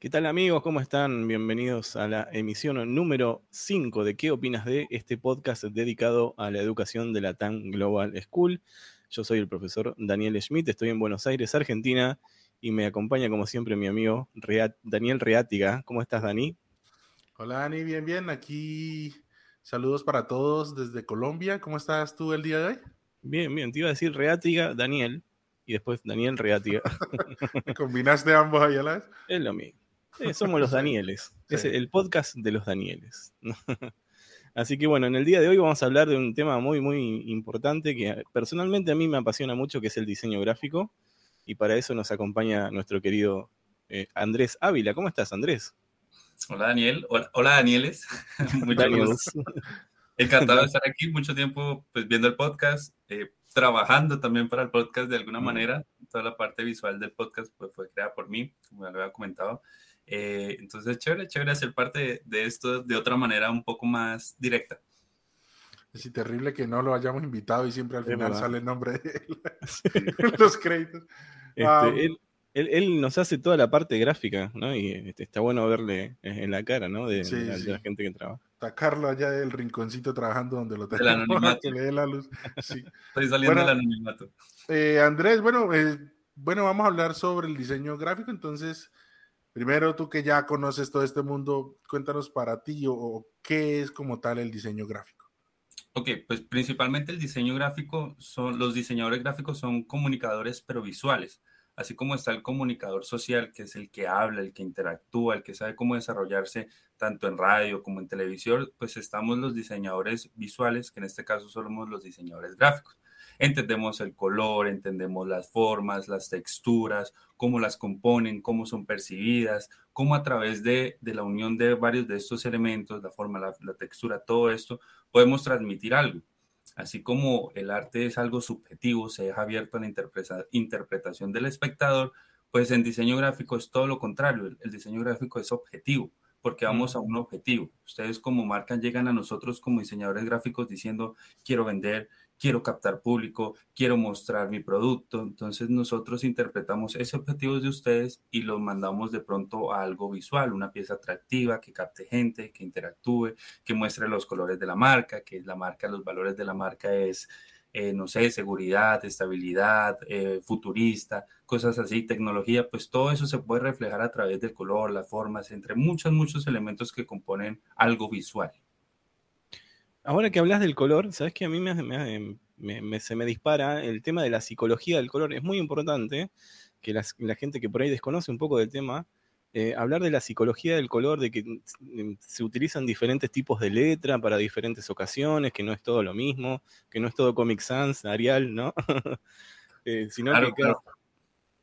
¿Qué tal amigos? ¿Cómo están? Bienvenidos a la emisión número 5 de ¿Qué opinas de este podcast dedicado a la educación de la TAN Global School? Yo soy el profesor Daniel Schmidt, estoy en Buenos Aires, Argentina, y me acompaña como siempre mi amigo Daniel Reátiga. ¿Cómo estás, Dani? Hola, Dani, bien, bien. Aquí saludos para todos desde Colombia. ¿Cómo estás tú el día de hoy? Bien, bien. Te iba a decir Reátiga, Daniel, y después Daniel Reátiga. ¿Combinaste ambos ahí a la vez? Es lo mismo somos los Danieles. Es el podcast de los Danieles. Así que bueno, en el día de hoy vamos a hablar de un tema muy, muy importante que personalmente a mí me apasiona mucho, que es el diseño gráfico. Y para eso nos acompaña nuestro querido eh, Andrés Ávila. ¿Cómo estás, Andrés? Hola, Daniel. Hola, Danieles. Muchas Encantado de estar aquí. Mucho tiempo pues, viendo el podcast, eh, trabajando también para el podcast de alguna manera. Toda la parte visual del podcast pues, fue creada por mí, como ya lo había comentado. Eh, entonces, chévere, chévere hacer parte de, esto de otra manera un poco más directa. Es terrible que no lo hayamos invitado y siempre al final sale el nombre de él. los créditos. Este, él, nos hace toda la parte gráfica, ¿no? Y este, está bueno verle en la cara, ¿no? De, la, gente que trabaja. Está Carlos allá del rinconcito trabajando donde lo tenemos. El anonimato. le dé la luz. Sí. Estoy saliendo del anonimato. Eh, Andrés, bueno, eh, bueno, vamos a hablar sobre el diseño gráfico, entonces Primero, tú que ya conoces todo este mundo, cuéntanos para ti o, qué es como tal el diseño gráfico. Ok, pues principalmente el diseño gráfico son los diseñadores gráficos son comunicadores pero visuales, así como está el comunicador social que es el que habla, el que interactúa, el que sabe cómo desarrollarse tanto en radio como en televisión, pues estamos los diseñadores visuales, que en este caso somos los diseñadores gráficos entendemos el color, entendemos las formas, las texturas, cómo las componen, cómo son percibidas, cómo a través de, la unión de varios de estos elementos, la forma, la, textura, todo esto, podemos transmitir algo. Así como el arte es algo subjetivo, se deja abierto a la interpretación del espectador, pues en diseño gráfico es todo lo contrario, el, diseño gráfico es objetivo porque vamos a un objetivo. Ustedes como marca llegan a nosotros como diseñadores gráficos diciendo, quiero vender, quiero captar público, quiero mostrar mi producto. Entonces nosotros interpretamos ese objetivo de ustedes y los mandamos de pronto a algo visual, una pieza atractiva que capte gente, que interactúe, que muestre los colores de la marca, que la marca, los valores de la marca es, eh, no sé, seguridad, estabilidad, eh, futurista, cosas así, tecnología, pues todo eso se puede reflejar a través del color, las formas, entre muchos, muchos elementos que componen algo visual. Ahora que hablas del color, sabes que a mí me, se me dispara el tema de la psicología del color. Es muy importante que la gente que por ahí desconoce un poco del tema, eh, hablar de la psicología del color, de que mm, se utilizan diferentes tipos de letra para diferentes ocasiones, que no es todo lo mismo, que no es todo Comic Sans, Arial, ¿no? Eh, sino que,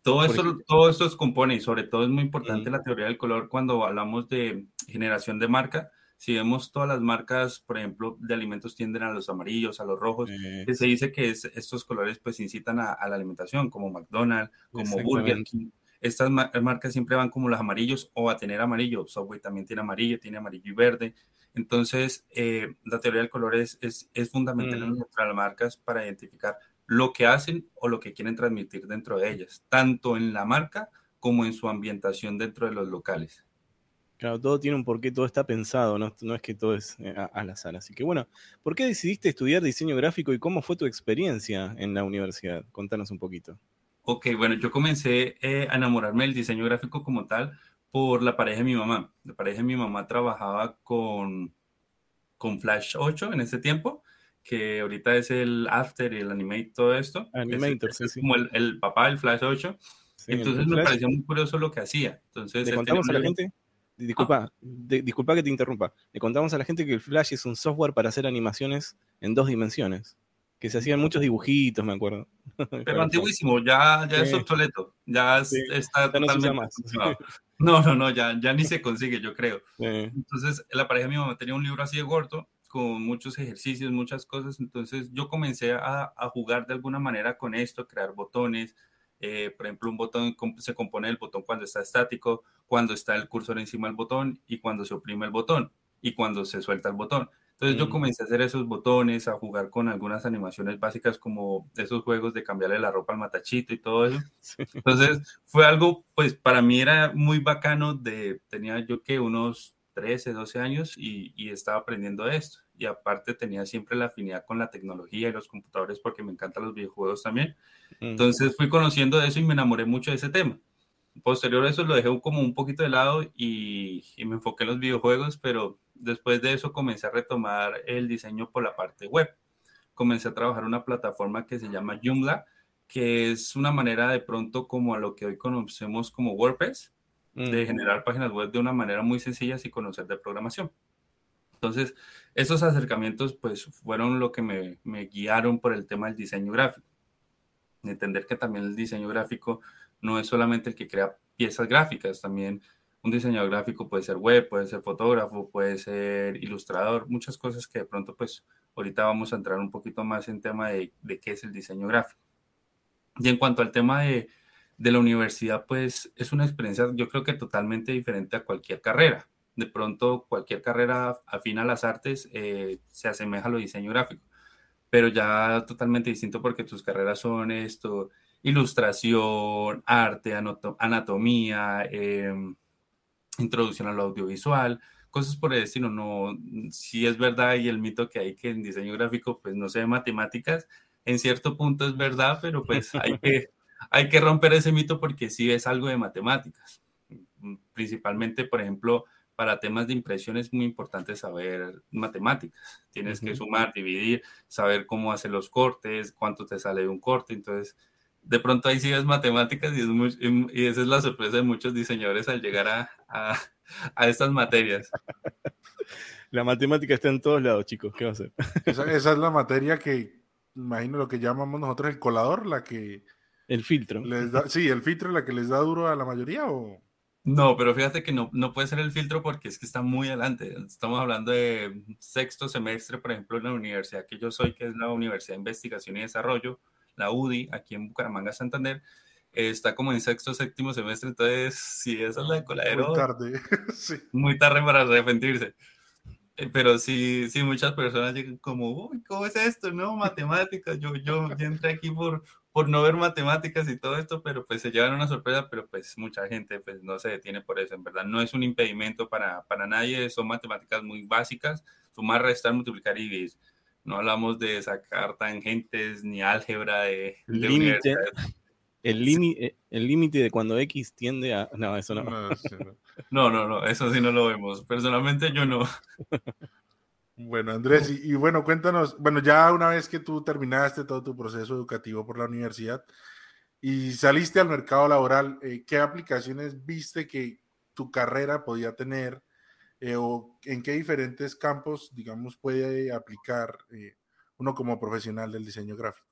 Todo esto, todo esto se compone y sobre todo es muy importante la teoría del color cuando hablamos de generación de marca si vemos todas las marcas, por ejemplo, de alimentos tienden a los amarillos, a los rojos, se dice que estos colores pues incitan a, la alimentación, como McDonald's, como Burger King. Estas marcas siempre van como los amarillos o a tener amarillo. Subway también tiene amarillo, tiene amarillo y verde. Entonces, eh, la teoría del color es, es, fundamental en nuestras marcas para identificar lo que hacen o lo que quieren transmitir dentro de ellas, tanto en la marca como en su ambientación dentro de los locales. Claro, todo tiene un porqué, todo está pensado, no, es que todo es eh, al azar. Así que bueno, ¿por qué decidiste estudiar diseño gráfico y cómo fue tu experiencia en la universidad? Contanos un poquito. Ok, bueno, yo comencé eh, a enamorarme del diseño gráfico como tal por la pareja de mi mamá. La pareja de mi mamá trabajaba con, con Flash 8 en ese tiempo, que ahorita es el After y el Animate, todo esto. Animator, sí, sí. Como el, papá del Flash 8. Entonces me pareció muy curioso lo que hacía. Entonces, ¿Le contamos a la gente? Disculpa, disculpa que te interrumpa. Le contamos a la gente que el Flash es un software para hacer animaciones en dos dimensiones. Que se hacían muchos dibujitos, me acuerdo. Pero antiguísimo, ya, ya es obsoleto. Ya está totalmente. No, no, no, ya, ya ni se consigue, yo creo. Entonces, la pareja de mi mamá tenía un libro así de gordo, con muchos ejercicios, muchas cosas. Entonces, yo comencé a, a jugar de alguna manera con esto, crear botones, eh, por ejemplo, un botón se compone del botón cuando está estático, cuando está el cursor encima del botón y cuando se oprime el botón y cuando se suelta el botón. Entonces yo mm. comencé a hacer esos botones, a jugar con algunas animaciones básicas como esos juegos de cambiarle la ropa al matachito y todo eso. Entonces fue algo, pues para mí era muy bacano de, tenía yo que unos 13, 12 años y, y estaba aprendiendo esto. Y aparte tenía siempre la afinidad con la tecnología y los computadores porque me encantan los videojuegos también. Entonces fui conociendo de eso y me enamoré mucho de ese tema posterior a eso lo dejé como un poquito de lado y, me enfoqué en los videojuegos, pero después de eso comencé a retomar el diseño por la parte web. Comencé a trabajar una plataforma que se llama Joomla, que es una manera de pronto como a lo que hoy conocemos como WordPress, de generar páginas web de una manera muy sencilla sin conocer de programación. Entonces, esos acercamientos pues fueron lo que me, guiaron por el tema del diseño gráfico. Entender que también el diseño gráfico no es solamente el que crea piezas gráficas, también un diseñador gráfico puede ser web, puede ser fotógrafo, puede ser ilustrador, muchas cosas que de pronto pues ahorita vamos a entrar un poquito más en tema de, qué es el diseño gráfico. Y en cuanto al tema de, la universidad, pues es una experiencia yo creo que totalmente diferente a cualquier carrera. De pronto cualquier carrera afina a las artes eh, se asemeja a lo diseño gráfico, pero ya totalmente distinto porque tus carreras son esto, ilustración, arte, anatomía, em, introducción a lo audiovisual, cosas por el estilo. No, si es verdad y el mito que hay que en diseño gráfico, pues no sé de matemáticas, en cierto punto es verdad, pero pues hay que, hay que romper ese mito porque sí es algo de matemáticas. Principalmente, por ejemplo, para temas de impresión es muy importante saber matemáticas. Tienes que sumar, dividir, saber cómo hacer los cortes, cuánto te sale de un corte. Entonces, de pronto ahí sí es matemáticas y, es y esa es la sorpresa de muchos diseñadores al llegar a, a, estas materias. La matemática está en todos lados, chicos. ¿Qué va a hacer? Esa, es la materia que, imagino lo que llamamos nosotros el colador, la que... El filtro. Les da, sí, el filtro, la que les da duro a la mayoría o... No, pero fíjate que no, no puede ser el filtro porque es que está muy adelante. Estamos hablando de sexto semestre, por ejemplo, en la universidad que yo soy, que es la Universidad de Investigación y Desarrollo la UDI, aquí en Bucaramanga, Santander, está como en sexto, séptimo semestre, entonces si esa es la de coladero... Muy tarde, sí. Muy tarde para arrepentirse. Eh, pero sí, sí, muchas personas llegan como, uy, ¿cómo es esto? No, matemáticas, yo, yo, entré aquí por, por no ver matemáticas y todo esto, pero pues se llevan una sorpresa, pero pues mucha gente pues no se detiene por eso, en verdad no es un impedimento para, para nadie, son matemáticas muy básicas, sumar, restar, multiplicar y dividir no hablamos de sacar tangentes ni álgebra de, límite. El límite el límite de cuando X tiende a. No, eso no. No, no, no, eso sí no lo vemos. Personalmente yo no. Bueno, Andrés, y, bueno, cuéntanos, bueno, ya una vez que tú terminaste todo tu proceso educativo por la universidad y saliste al mercado laboral, eh, ¿qué aplicaciones viste que tu carrera podía tener eh, o en qué diferentes campos, digamos, puede aplicar eh, uno como profesional del diseño gráfico.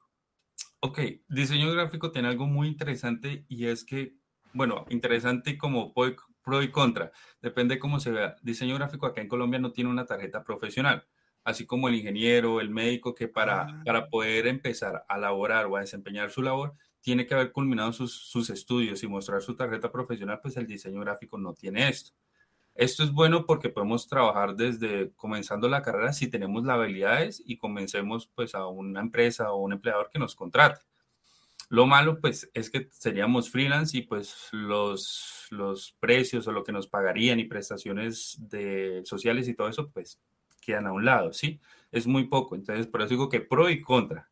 Ok, diseño gráfico tiene algo muy interesante y es que, bueno, interesante como pro y contra, depende cómo se vea. Diseño gráfico acá en Colombia no tiene una tarjeta profesional, así como el ingeniero, el médico, que para, ah. para poder empezar a laborar o a desempeñar su labor, tiene que haber culminado sus, sus estudios y mostrar su tarjeta profesional, pues el diseño gráfico no tiene esto. Esto es bueno porque podemos trabajar desde comenzando la carrera si tenemos las habilidades y comencemos pues a una empresa o un empleador que nos contrate. Lo malo pues es que seríamos freelance y pues los, los precios o lo que nos pagarían y prestaciones de sociales y todo eso pues quedan a un lado, ¿sí? Es muy poco, entonces por eso digo que pro y contra.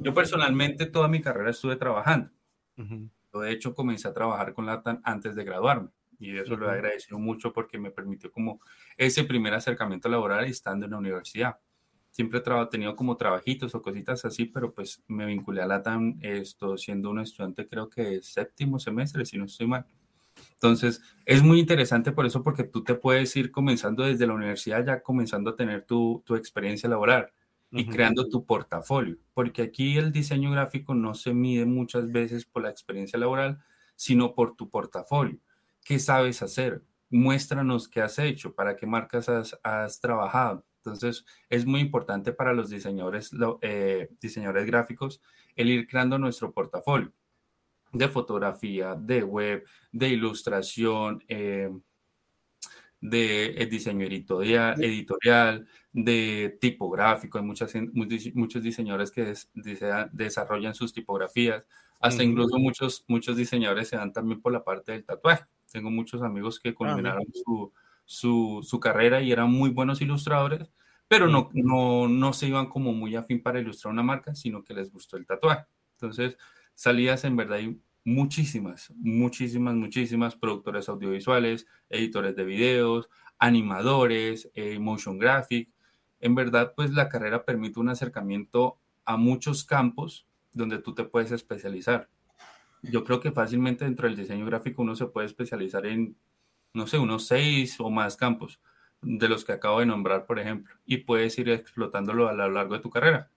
Yo personalmente toda mi carrera estuve trabajando. De hecho comencé a trabajar con LATAM antes de graduarme y eso lo he agradecido mucho porque me permitió como ese primer acercamiento laboral estando en la universidad. Siempre he tenido como trabajitos o cositas así, pero pues me vinculé a LATAM esto, siendo un estudiante creo que séptimo semestre, si no estoy mal. Entonces, es muy interesante por eso, porque tú te puedes ir comenzando desde la universidad, ya comenzando a tener tu, tu experiencia laboral y creando tu portafolio, porque aquí el diseño gráfico no se mide muchas veces por la experiencia laboral, sino por tu portafolio. ¿Qué sabes hacer? Muéstranos qué has hecho, para qué marcas has, trabajado. Entonces, es muy importante para los diseñadores, eh, diseñadores gráficos el ir creando nuestro portafolio de fotografía, de web, de ilustración, eh, de eh, diseño editorial, editorial, de tipográfico. Hay muchas, muchos diseñadores que desarrollan sus tipografías. Hasta incluso muchos, muchos diseñadores se dan también por la parte del tatuaje. Tengo muchos amigos que ah, culminaron su, su, su, carrera y eran muy buenos ilustradores, pero no, no, no se iban como muy afín para ilustrar una marca, sino que les gustó el tatuaje. Entonces, salidas en verdad hay muchísimas, muchísimas, muchísimas productores audiovisuales, editores de videos, animadores, eh, motion graphic. En verdad, pues la carrera permite un acercamiento a muchos campos donde tú te puedes especializar. Yo creo que fácilmente dentro del diseño gráfico uno se puede especializar en, no sé, unos seis o más campos de los que acabo de nombrar, por ejemplo, y puedes ir explotándolo a lo largo de tu carrera.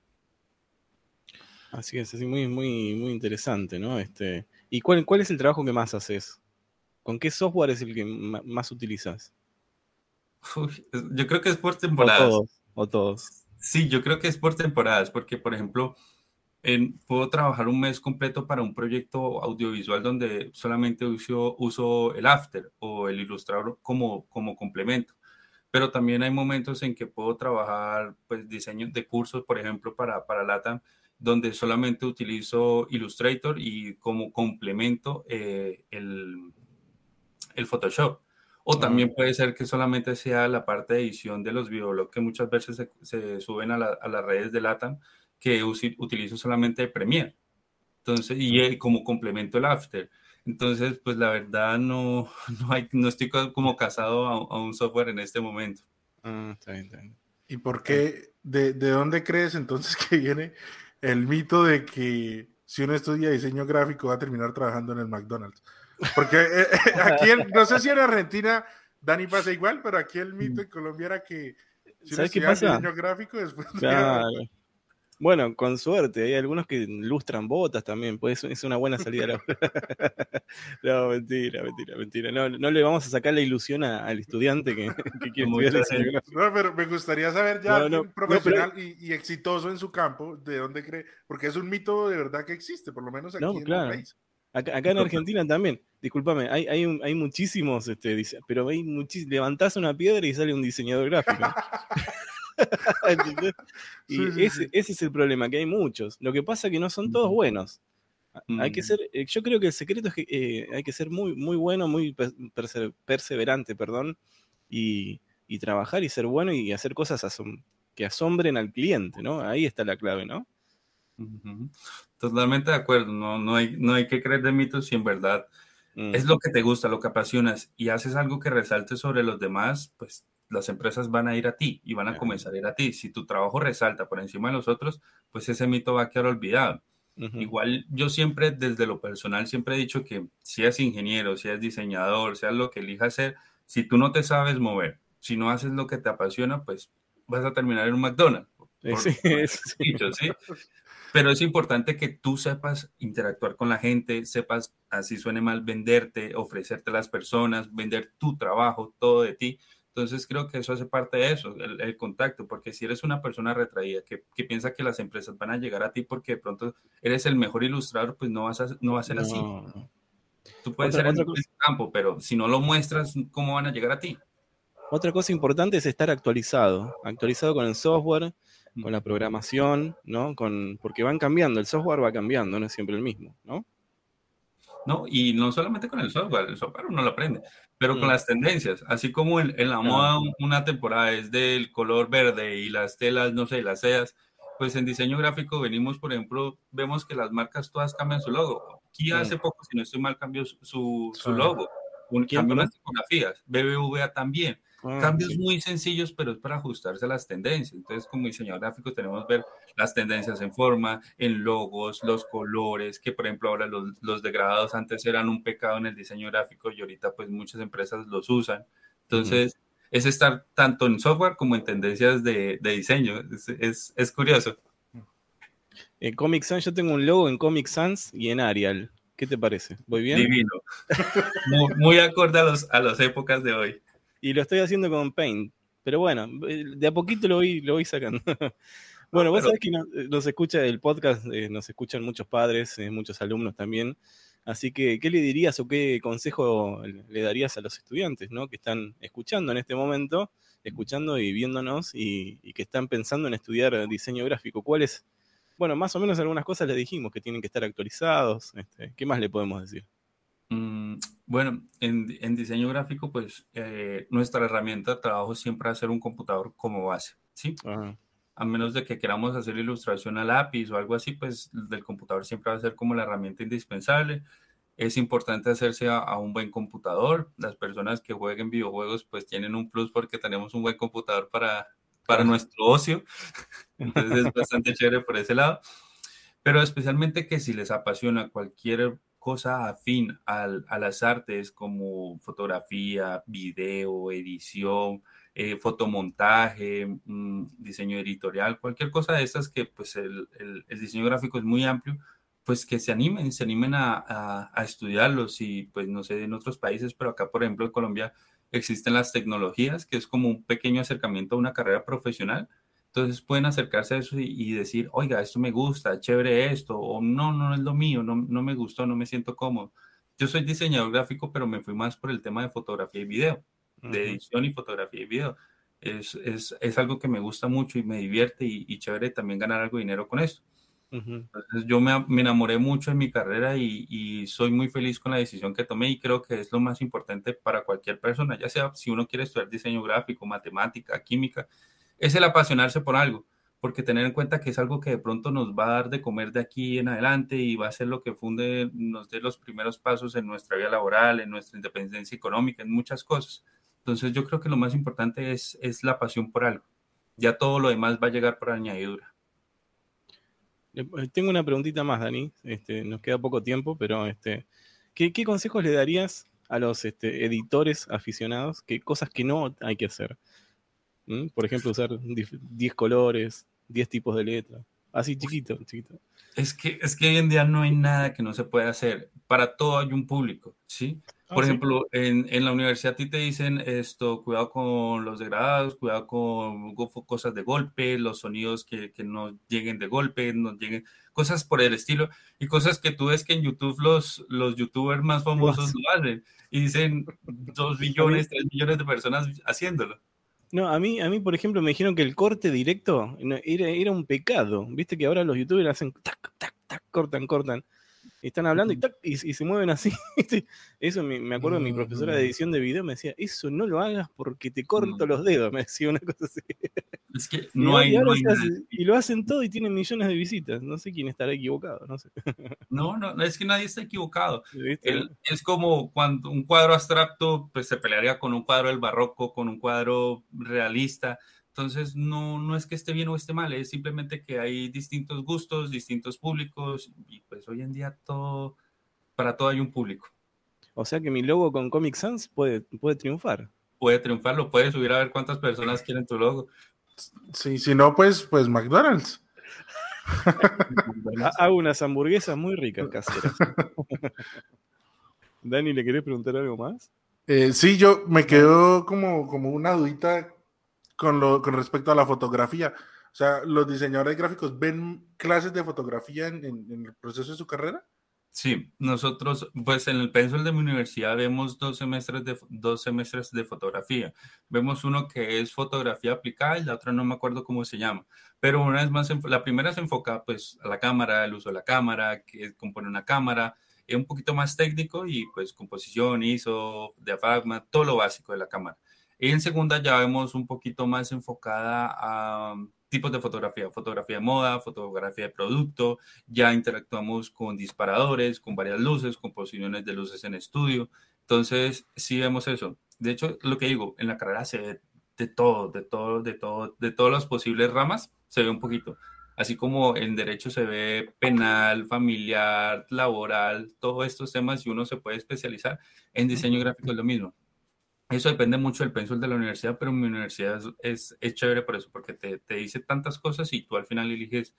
Así es, así muy, muy, muy interesante, ¿no? Este, ¿Y cuál, cuál es el trabajo que más haces? ¿Con qué software es el que más utilizas? yo creo que es por temporadas. O todos, o todos. Sí, yo creo que es por temporadas, porque, por ejemplo, puedo trabajar un mes completo para un proyecto audiovisual donde solamente uso, uso el After o el Illustrator como, como complemento. Pero también hay momentos en que puedo trabajar pues, diseños de cursos, por ejemplo, para, para LATAM, donde solamente utilizo Illustrator y como complemento eh, el, el Photoshop. O también puede ser que solamente sea la parte de edición de los videoblogs que muchas veces se, se suben a, a, las redes de LATAM que utilizo solamente Premiere. Entonces, y como complemento el After. Entonces, pues la verdad no, no, hay, no estoy como casado a, un software en este momento. Ah, está bien, está bien. ¿Y por qué, de, de dónde crees entonces que viene el mito de que si uno estudia diseño gráfico va a terminar trabajando en el McDonald's? Porque eh, eh, aquí, no sé si en Argentina, Dani pasa igual, pero aquí el mito en Colombia era que si uno estudia diseño gráfico después... Claro. Bueno, con suerte, hay algunos que ilustran botas también, pues es una buena salida. no, mentira, mentira, mentira. No, no, le vamos a sacar la ilusión al estudiante que, quiere estudiar No, pero me gustaría saber ya un profesional y, exitoso en su campo, de dónde cree, porque es un mito de verdad que existe, por lo menos aquí en el país. Acá, en Argentina también, discúlpame, hay, hay, hay muchísimos, este, pero hay muchísimos, levantás una piedra y sale un diseñador gráfico. y ese, es el problema, que hay muchos. Lo que pasa es que no son todos buenos. Hay que mm. ser, eh, yo creo que el secreto es que eh, hay que ser muy, muy bueno, muy perseverante, perdón, y, trabajar y ser bueno y hacer cosas que asombren al cliente, ¿no? Ahí está la clave, ¿no? Totalmente de acuerdo, no, no, hay, no hay que creer de mitos si en verdad es mm. lo que te gusta, lo que apasionas y haces algo que resalte sobre los demás, pues las empresas van a ir a ti y van a comenzar a ir a ti. Si tu trabajo resalta por encima de los otros, pues ese mito va a quedar olvidado. Igual yo siempre, desde lo personal, siempre he dicho que si es ingeniero, si es diseñador, sea lo que elijas hacer, si tú no te sabes mover, si no haces lo que te apasiona, pues vas a terminar en un McDonald's. sí, Pero es importante que tú sepas interactuar con la gente, sepas, así suene mal, venderte, ofrecerte a las personas, vender tu trabajo, todo de ti. Entonces creo que eso hace parte de eso, el, contacto, porque si eres una persona retraída que, piensa que las empresas van a llegar a ti porque de pronto eres el mejor ilustrador, pues no, vas a, no va a ser así. Tú puedes ser en el campo, pero si no lo muestras, ¿cómo van a llegar a ti? Otra cosa importante es estar actualizado, actualizado con el software, con la programación, ¿no? Con, porque van cambiando, el software va cambiando, no es siempre el mismo, ¿no? No, y no solamente con el software, el software uno lo aprende, pero con mm. las tendencias, así como en, la moda una temporada es del color verde y las telas, no sé, las sedas, pues en diseño gráfico venimos, por ejemplo, vemos que las marcas todas cambian su logo. Kia hace poco, si no estoy mal, cambió su, su, logo, un, cambió las fotografías, BBVA también. Ah, Cambios muy sencillos, pero es para ajustarse a las tendencias. Entonces, como diseñador gráfico, tenemos que ver las tendencias en forma, en logos, los colores, que por ejemplo ahora los, los degradados antes eran un pecado en el diseño gráfico y ahorita pues muchas empresas los usan. Entonces, es estar tanto en software como en tendencias de, de diseño. Es, es, es, curioso. En Comic Sans yo tengo un logo en Comic Sans y en Arial. ¿Qué te parece? ¿Voy bien? Divino. muy, muy acorde a, los, a las épocas de hoy y lo estoy haciendo con Paint. Pero bueno, eh, de a poquito lo voy, lo voy sacando. bueno, vos sabés que nos, escucha el podcast, eh, nos escuchan muchos padres, eh, muchos alumnos también. Así que, ¿qué le dirías o qué consejo le darías a los estudiantes ¿no? que están escuchando en este momento, escuchando y viéndonos y, que están pensando en estudiar diseño gráfico? ¿Cuáles? Bueno, más o menos algunas cosas les dijimos que tienen que estar actualizados. Este, ¿Qué más le podemos decir? Mm, bueno, en, diseño gráfico, pues eh, nuestra herramienta de trabajo siempre va a ser un computador como base, ¿sí? A menos de que queramos hacer ilustración a lápiz o algo así, pues del computador siempre va a ser como la herramienta indispensable. Es importante hacerse a, un buen computador. Las personas que jueguen videojuegos, pues tienen un plus porque tenemos un buen computador para, para nuestro ocio. Entonces es bastante chévere por ese lado. Pero especialmente que si les apasiona cualquier cosa afín al, a las artes como fotografía, video, edición, eh, fotomontaje, mm, diseño editorial, cualquier cosa de estas que pues el, el, diseño gráfico es muy amplio, pues que se animen, se animen a, a, estudiarlos y pues no sé en otros países, pero acá por ejemplo en Colombia existen las tecnologías, que es como un pequeño acercamiento a una carrera profesional entonces pueden acercarse a eso y, decir, oiga, esto me gusta, chévere esto, o no, no es lo mío, no, no me gustó, no me siento cómodo. Yo soy diseñador gráfico, pero me fui más por el tema de fotografía y video, de edición y fotografía y video. Es, es, es, algo que me gusta mucho y me divierte y, y chévere también ganar algo de dinero con esto. Entonces yo me, me, enamoré mucho en mi carrera y, y, soy muy feliz con la decisión que tomé y creo que es lo más importante para cualquier persona, ya sea si uno quiere estudiar diseño gráfico, matemática, química, es el apasionarse por algo, porque tener en cuenta que es algo que de pronto nos va a dar de comer de aquí en adelante y va a ser lo que funde, nos dé los primeros pasos en nuestra vida laboral, en nuestra independencia económica, en muchas cosas. Entonces yo creo que lo más importante es, es la pasión por algo. Ya todo lo demás va a llegar por añadidura. Eh, tengo una preguntita más, Dani. Este, nos queda poco tiempo, pero este, ¿qué, consejos le darías a los este, editores aficionados? ¿Qué cosas que no hay que hacer? Por ejemplo, usar 10 colores, 10 tipos de letra. Así chiquito, chiquito. Es que, es que hoy en día no hay nada que no se pueda hacer. Para todo hay un público, ¿sí? Ah, Por ejemplo, en, en, la universidad a ti te dicen esto, cuidado con los degradados, cuidado con cosas de golpe, los sonidos que, que, no lleguen de golpe, no lleguen, cosas por el estilo, y cosas que tú ves que en YouTube los, los youtubers más famosos lo hacen, y dicen dos millones, tres millones de personas haciéndolo. No, a mí, a mí, por ejemplo, me dijeron que el corte directo era, era un pecado. Viste que ahora los youtubers hacen tac, tac, tac, cortan, cortan. Están hablando y, tac, y, se mueven así. Eso me, me acuerdo de mi profesora de mm. edición de video me decía, eso no lo hagas porque te corto mm. los dedos, me decía una cosa así. Es que no hay, y lo hacen todo y tienen millones de visitas. No sé quién estará equivocado, no sé. No, no, es que nadie está equivocado. es como cuando un cuadro abstracto pues, se pelearía con un cuadro del barroco, con un cuadro realista. Entonces, no, no es que esté bien o esté mal, es simplemente que hay distintos gustos, distintos públicos, y pues hoy en día todo, para todo hay un público. O sea que mi logo con Comic Sans puede, puede triunfar. Puede triunfar, lo puedes subir a ver cuántas personas quieren tu logo. Sí, si no, pues, pues McDonald's. Hago unas hamburguesas muy ricas caseras. Dani, ¿le querés preguntar algo más? Eh, sí, yo me quedo como, como una dudita con, lo, con respecto a la fotografía. O sea, ¿los diseñadores gráficos ven clases de fotografía en el proceso de su carrera? Sí, nosotros, pues en el pénsul de mi universidad vemos dos semestres de, dos semestres de fotografía. Vemos uno que es fotografía aplicada y la otra no me acuerdo cómo se llama. Pero una vez más, la primera se enfoca pues a la cámara, el uso de la cámara, que compone una cámara, es un poquito más técnico y pues composición, ISO, diafragma, todo lo básico de la cámara. Y en segunda ya vemos un poquito más enfocada a tipos de fotografía, fotografía de moda, fotografía de producto, ya interactuamos con disparadores, con varias luces, con posiciones de luces en estudio. Entonces, sí vemos eso. De hecho, lo que digo, en la carrera se ve de todo, de todo, de todo, de todas las posibles ramas, se ve un poquito. Así como en derecho se ve penal, familiar, laboral, todos estos temas y uno se puede especializar. En diseño gráfico es lo mismo. Eso depende mucho del pénsul de la universidad, pero mi universidad es, es, chévere por eso, porque te, te, dice tantas cosas y tú al final eliges,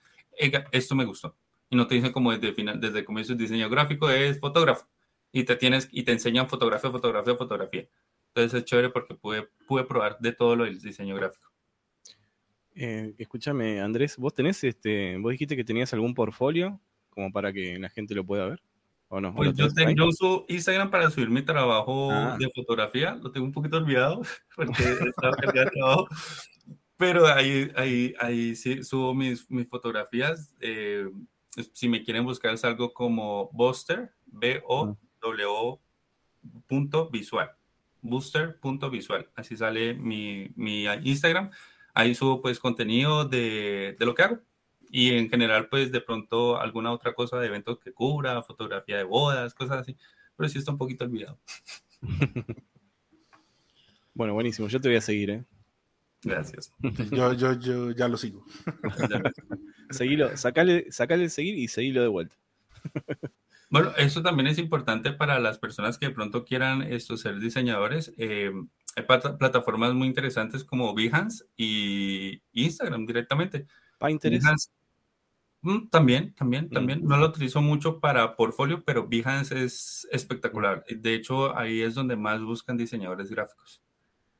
esto me gustó. Y no te dicen como desde, final, desde el comienzo, diseño gráfico es fotógrafo. Y te, tienes, y te enseñan fotografía, fotografía, fotografía. Entonces es chévere porque pude, pude probar de todo lo del diseño gráfico. Eh, escúchame, Andrés, ¿vos tenés este, vos dijiste que tenías algún portfolio como para que la gente lo pueda ver? ¿O no? Pues yo, tengo, yo, uso Instagram para subir mi trabajo ah. de fotografía. Lo tengo un poquito olvidado porque estaba cargado de trabajo. Pero ahí, ahí, ahí sí subo mis, mis fotografías. Eh, si me quieren buscar es algo como Buster, B-O-W punto visual. Booster punto visual. Así sale mi, mi Instagram. Ahí subo pues contenido de, de lo que hago y en general, pues de pronto alguna otra cosa de eventos que cubra, fotografía de bodas, cosas así, pero sí está un poquito olvidado. bueno, buenísimo, yo te voy a seguir, ¿eh? Gracias. Yo, yo, yo ya lo sigo. Seguilo, sacale, sacale el seguir y seguilo de vuelta. Bueno, eso también es importante para las personas que de pronto quieran esto, ser diseñadores. Eh, hay plataformas muy interesantes como Behance y Instagram directamente. Pinterest. Mm, también, también, también. No lo utilizo mucho para portfolio, pero Behance es espectacular. De hecho, ahí es donde más buscan diseñadores gráficos.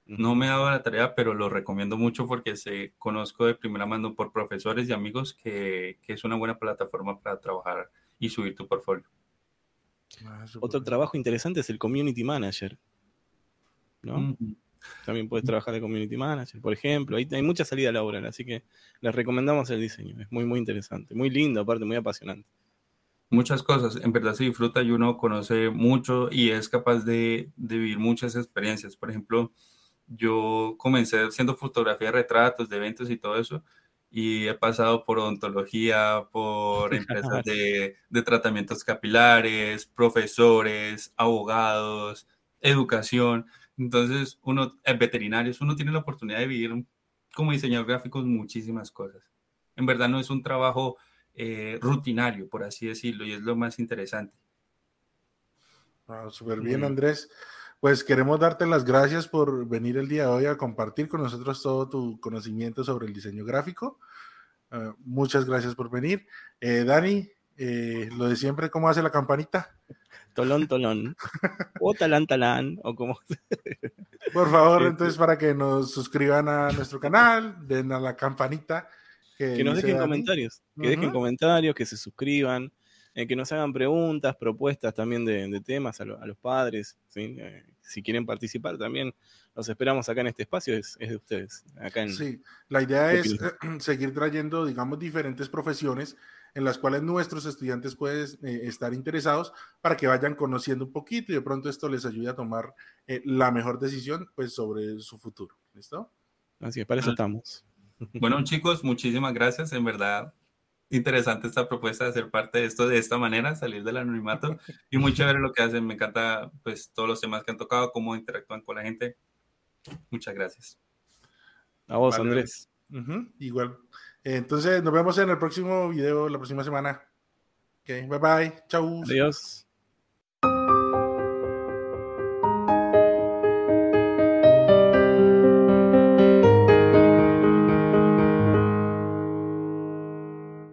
No me he dado la tarea, pero lo recomiendo mucho porque se conozco de primera mano por profesores y amigos que, es una buena plataforma para trabajar y subir tu portfolio. Ah, Otro trabajo interesante es el community manager. ¿no? También puedes trabajar de community manager, por ejemplo. Hay, hay mucha salida laboral, así que les recomendamos el diseño. Es muy, muy interesante. Muy lindo, aparte, muy apasionante. Muchas cosas. En verdad se disfruta y uno conoce mucho y es capaz de, de vivir muchas experiencias. Por ejemplo, yo comencé haciendo fotografía de retratos, de eventos y todo eso y he pasado por odontología, por empresas de, de, tratamientos capilares, profesores, abogados, educación. Entonces, uno, veterinarios, uno tiene la oportunidad de vivir como diseñador gráfico muchísimas cosas. En verdad no es un trabajo eh, rutinario, por así decirlo, y es lo más interesante. Wow, Súper bien, Andrés. Pues queremos darte las gracias por venir el día de hoy a compartir con nosotros todo tu conocimiento sobre el diseño gráfico. Uh, muchas gracias por venir. Eh, Dani, eh, lo de siempre, ¿cómo hace la campanita? Tolón, tolón. o talán, talán, o como. Por favor, entonces, para que nos suscriban a nuestro canal, den a la campanita. Que, nos dejen comentarios, que dejen comentarios, que se suscriban, eh, que nos hagan preguntas, propuestas también de, temas a, los padres. Eh, si quieren participar también, los esperamos acá en este espacio, es, de ustedes. Acá sí, la idea es seguir trayendo, digamos, diferentes profesiones en las cuales nuestros estudiantes pueden eh, estar interesados para que vayan conociendo un poquito y de pronto esto les ayude a tomar eh, la mejor decisión pues sobre su futuro. ¿Listo? Así es, para eso estamos. Bueno, chicos, muchísimas gracias. En verdad, interesante esta propuesta de ser parte de esto de esta manera, salir del anonimato y muy chévere lo que hacen. Me encanta pues todos los temas que han tocado, cómo interactúan con la gente. Muchas gracias. A vos, Andrés. Igual. Entonces, nos vemos en el próximo video la próxima semana. Bye bye. Chau. Adiós.